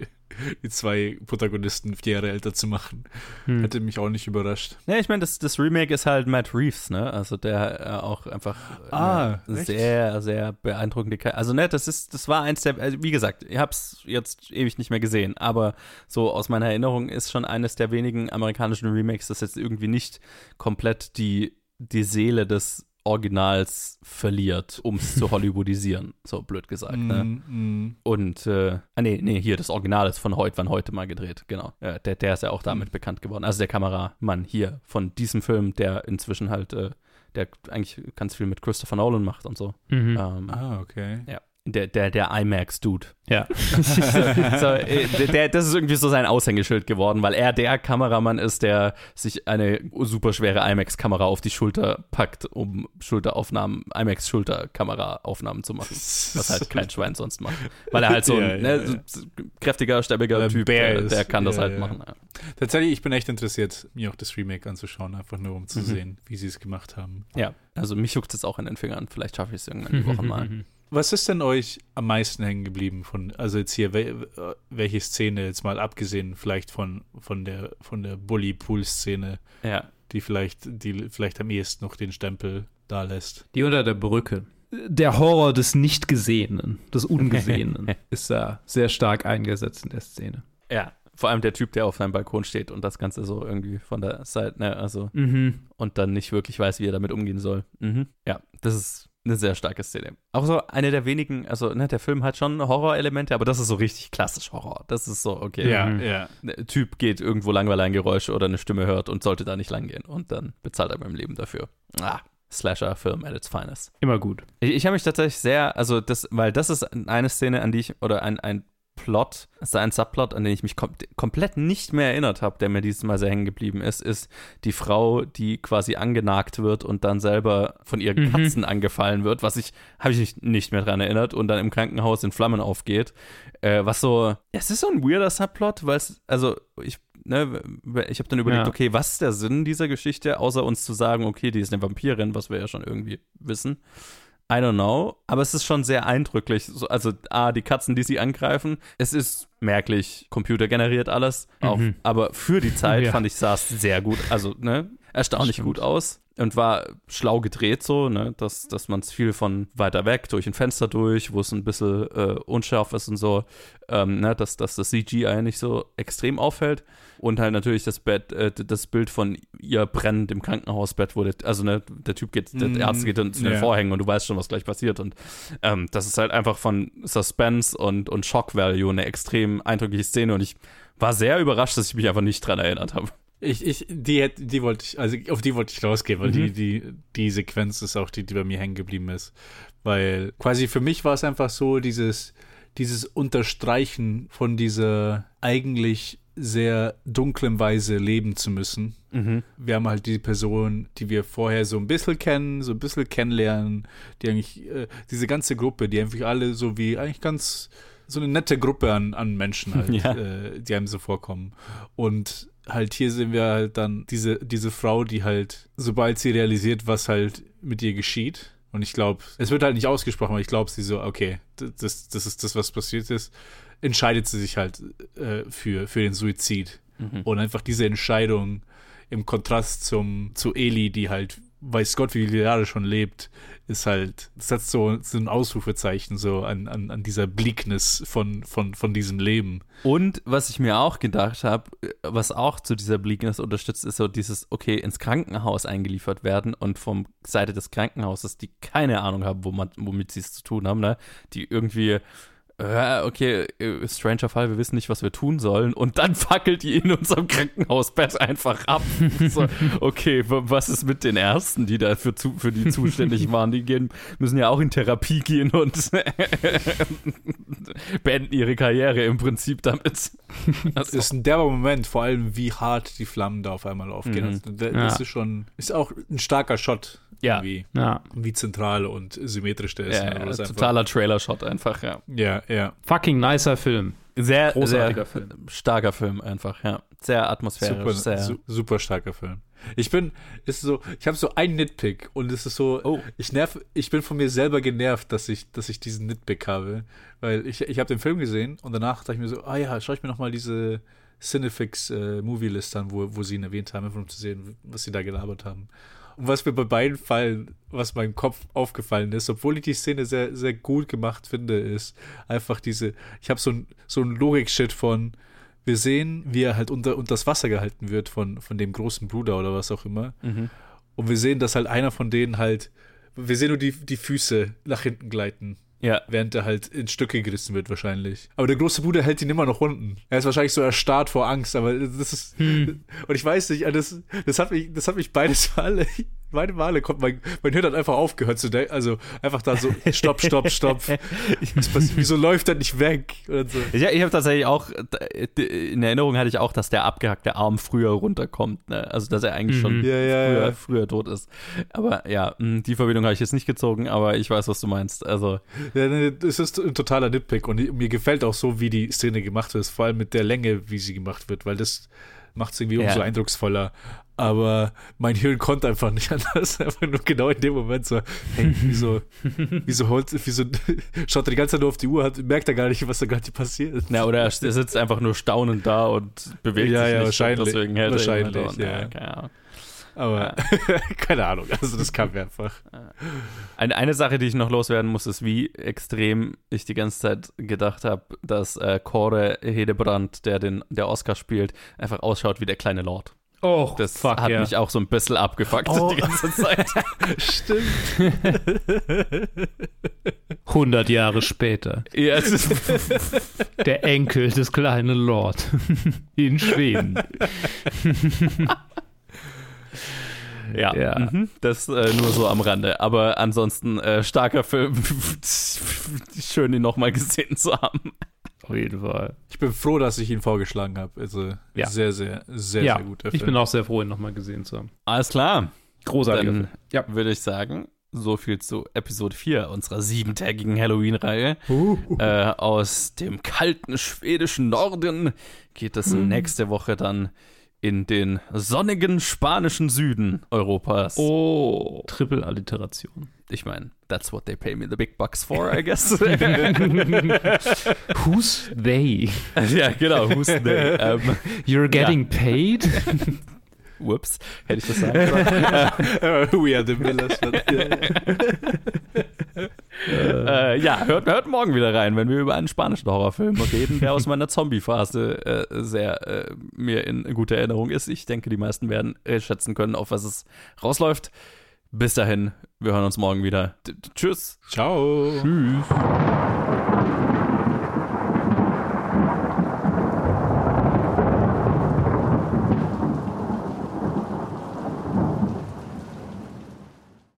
die zwei Protagonisten vier Jahre älter zu machen. Hm. Hätte mich auch nicht überrascht. Ja, ich meine, das, das Remake ist halt Matt Reeves, ne? Also der äh, auch einfach äh, Ah, sehr, sehr beeindruckende Karriere. Also ne, das ist, das war eins der, also wie gesagt, ich hab's jetzt ewig nicht mehr gesehen, aber so aus meiner Erinnerung ist schon eines der wenigen amerikanischen Remakes, das jetzt irgendwie nicht komplett die, die Seele des Originals verliert, um es zu Hollywoodisieren, so blöd gesagt. Ne? Mm, mm. Und, äh, ah, nee, nee, hier, das Original ist von heute, wann heute mal gedreht, genau. Äh, der, der ist ja auch damit bekannt geworden. Also der Kameramann hier von diesem Film, der inzwischen halt, äh, der eigentlich ganz viel mit Christopher Nolan macht und so. Mhm. Ähm, Ah, okay. ja, der, der, der IMAX-Dude. Ja. so, äh, der, das ist irgendwie so sein Aushängeschild geworden, weil er der Kameramann ist, der sich eine superschwere IMAX-Kamera auf die Schulter packt, um Schulteraufnahmen, IMAX-Schulterkamera-Aufnahmen zu machen. Was halt kein Schwein sonst macht. Weil er halt so ein Ja, ja, ne, so kräftiger, stämmiger er Typ, Bär der, der kann das halt machen. Tatsächlich, ich bin echt interessiert, mir auch das Remake anzuschauen, einfach nur um zu Mhm. sehen, wie sie es gemacht haben. ja, also mich juckt es auch in den Fingern. Vielleicht schaffe ich es irgendwann die Woche mal. Was ist denn euch am meisten hängen geblieben von, also jetzt hier, wel, äh, welche Szene jetzt mal abgesehen vielleicht von, von der, von der Bully-Pool-Szene, Ja. die vielleicht, die vielleicht am ehesten noch den Stempel da lässt? Die unter der Brücke. Der Horror des Nicht-Gesehenen, des Ungesehenen, ist da sehr stark eingesetzt in der Szene. Ja, vor allem der Typ, der auf seinem Balkon steht und das Ganze so irgendwie von der Seite, ne, also Mhm. und dann nicht wirklich weiß, wie er damit umgehen soll. Mhm. Ja, das ist eine sehr starke Szene. Auch so eine der wenigen, also ne, der Film hat schon Horrorelemente, aber das ist so richtig klassisch Horror. Das ist so, okay. Mhm. ja. Der Typ geht irgendwo lang, weil er ein Geräusch oder eine Stimme hört und sollte da nicht lang gehen und dann bezahlt er beim Leben dafür. Ah, Slasher-Film at its finest. Immer gut. Ich, ich habe mich tatsächlich sehr, also das, weil das ist eine Szene, an die ich, oder ein, ein Plot, ist da ein Subplot, an den ich mich kom komplett nicht mehr erinnert habe, der mir dieses Mal sehr hängen geblieben ist, ist die Frau, die quasi angenagt wird und dann selber von ihren Mhm. Katzen angefallen wird, was ich, habe ich mich nicht mehr dran erinnert und dann im Krankenhaus in Flammen aufgeht. Äh, was so, es ist so ein weirder Subplot, weil es, also ich, ne, ich habe dann überlegt, Ja. okay, was ist der Sinn dieser Geschichte, außer uns zu sagen, okay, die ist eine Vampirin, was wir ja schon irgendwie wissen. I don't know, aber es ist schon sehr eindrücklich. So, also, A, die Katzen, die sie angreifen. Es ist merklich computergeneriert alles. Auch, Mhm. aber für die Zeit Ja. fand ich, sah es sehr gut, also, ne, erstaunlich gut aus. Und war schlau gedreht so, ne, dass, dass man es viel von weiter weg, durch ein Fenster durch, wo es ein bisschen äh, unscharf ist und so, ähm, ne, dass, dass das CGI nicht so extrem auffällt. Und halt natürlich das Bett, äh, das Bild von ihr brennend im Krankenhausbett, wo der, also ne, der Typ geht, der Mm, Arzt geht dann zu den ja. Vorhängen und du weißt schon, was gleich passiert. Und ähm, das ist halt einfach von Suspense und, und Shock Value eine extrem eindrückliche Szene. Und ich war sehr überrascht, dass ich mich einfach nicht dran erinnert habe. Ich, ich, die, hätt- die wollte ich, also auf die wollte ich rausgehen, weil Mhm. die, die, die Sequenz ist auch die, die bei mir hängen geblieben ist. Weil quasi für mich war es einfach so, dieses, dieses Unterstreichen von dieser eigentlich sehr dunklen Weise leben zu müssen. Mhm. Wir haben halt die Person, die wir vorher so ein bisschen kennen, so ein bisschen kennenlernen, die eigentlich, äh, diese ganze Gruppe, die einfach alle so wie eigentlich ganz, so eine nette Gruppe an, an Menschen halt, Ja. äh, die einem so vorkommen. Und halt hier sehen wir halt dann diese, diese Frau, die halt, sobald sie realisiert, was halt mit ihr geschieht, und ich glaube, es wird halt nicht ausgesprochen, aber ich glaube, sie so, okay, das, das ist das, was passiert ist, entscheidet sie sich halt äh, für, für den Suizid. Mhm. Und einfach diese Entscheidung im Kontrast zum, zu Eli, die halt, weiß Gott, wie viele Jahre schon lebt, ist halt, setzt so, so ein Ausrufezeichen so an, an, an dieser Bleakness von, von, von diesem Leben. Und was ich mir auch gedacht habe, was auch zu dieser Bleakness unterstützt, ist so dieses, okay, ins Krankenhaus eingeliefert werden und vom Seite des Krankenhauses, die keine Ahnung haben, wo man, womit sie es zu tun haben, ne? Die irgendwie, okay, äh, stranger Fall, wir wissen nicht, was wir tun sollen. Und dann fackelt die in unserem Krankenhausbett einfach ab. so, okay, was ist mit den Ärzten, die dafür zu, für die zuständig waren? Die gehen, müssen ja auch in Therapie gehen und beenden ihre Karriere im Prinzip damit. Das Also, ist ein derber Moment, vor allem wie hart die Flammen da auf einmal aufgehen. Mhm. Also, das Ja. ist schon, ist auch ein starker Shot. Ja. Wie, Ja. wie zentral und symmetrisch der ist. ja, ne? ja, totaler Trailer-Shot einfach, ja. Ja, ja. Fucking nicer Film. Sehr, Großartiger sehr Film. starker Film einfach, ja. Sehr atmosphärisch, Super, sehr. su super starker Film. Ich bin, ist so, ich habe so einen Nitpick und es ist so, Oh. ich nerv, ich bin von mir selber genervt, dass ich, dass ich diesen Nitpick habe, weil ich, ich habe den Film gesehen und danach dachte ich mir so, ah ja, schau ich mir noch mal diese Cinefix äh, Movie List an, wo, wo sie ihn erwähnt haben, einfach um zu sehen, was sie da gelabert haben. Und was mir bei beiden Fallen, was meinem Kopf aufgefallen ist, obwohl ich die Szene sehr, sehr gut gemacht finde, ist einfach diese, ich habe so ein, so ein Logik-Shit von, wir sehen, wie er halt unter, unter das Wasser gehalten wird von, von dem großen Bruder oder was auch immer. Mhm. Und wir sehen, dass halt einer von denen halt, wir sehen nur die, die Füße nach hinten gleiten, Ja, während er halt in Stücke gerissen wird wahrscheinlich. Aber der große Bruder hält ihn immer noch unten. Er ist wahrscheinlich so erstarrt vor Angst, aber das ist, und ich weiß nicht, das, das hat mich, das hat mich beides Mal meine Male kommt, mein, mein Hirn hat einfach aufgehört zu denken, also einfach da so, stopp, stopp, stopp. Was passiert, wieso läuft er nicht weg? So. Ich, ich habe tatsächlich auch, in Erinnerung hatte ich auch, dass der abgehackte Arm früher runterkommt. Ne? Also, dass er eigentlich schon Mhm. Ja, ja, früher, ja. früher tot ist. Aber ja, mh, die Verbindung habe ich jetzt nicht gezogen, aber ich weiß, was du meinst. Also, Ja, nee, das ist ein totaler Nitpick und mir gefällt auch so, wie die Szene gemacht wird, vor allem mit der Länge, wie sie gemacht wird, weil das macht es irgendwie umso Ja. eindrucksvoller. Aber mein Hirn konnte einfach nicht anders. Einfach nur genau in dem Moment so, hey, wieso, wieso holt, wieso schaut er die ganze Zeit nur auf die Uhr, hat, merkt er gar nicht, was da gerade passiert. na, oder er sitzt einfach nur staunend da und bewegt Ja, sich ja, nicht. wahrscheinlich. Deswegen hält Wahrscheinlich, er immer ja. ja. keine Ahnung. Aber keine Ahnung, also das kam mir einfach. Eine, eine Sache, die ich noch loswerden muss, ist, wie extrem ich die ganze Zeit gedacht habe, dass äh, Kore Hedebrand, der den der Oscar spielt, einfach ausschaut wie der kleine Lord. Oh, Das fuck, hat ja. mich auch so ein bisschen abgefuckt Oh. die ganze Zeit. Stimmt. 100 Jahre später. ja, es ist, Der Enkel des kleinen Lord. In Schweden. ja, Ja. Mhm, das äh, nur so am Rande. Aber ansonsten äh, starker Film. Schön, ihn nochmal gesehen zu haben. Auf jeden Fall. Ich bin froh, dass ich ihn vorgeschlagen habe. Also Ja. sehr, sehr, sehr, ja, sehr gut. ich bin auch sehr froh, ihn nochmal gesehen zu haben. Alles klar. Großartiger Dann Film. Ja. würde ich sagen, so viel zu Episode 4 unserer siebentägigen Halloween-Reihe. Äh, aus dem kalten schwedischen Norden geht es nächste Woche dann in den sonnigen spanischen Süden Europas. Oh. Triple-Alliteration. Ich meine, that's what they pay me the big bucks for, I guess. Who's they? ja, genau. Who's they? Ähm, You're getting paid? whoops, hätte ich das sagen sollen. We are the Millers. Äh, ja, hört, hört morgen wieder rein, wenn wir über einen spanischen Horrorfilm reden, der aus meiner Zombie-Phase äh, sehr äh, mir in guter Erinnerung ist. Ich denke, die meisten werden äh, schätzen können, auf was es rausläuft. Bis dahin, wir hören uns morgen wieder. D tschüss. Ciao. Tschüss.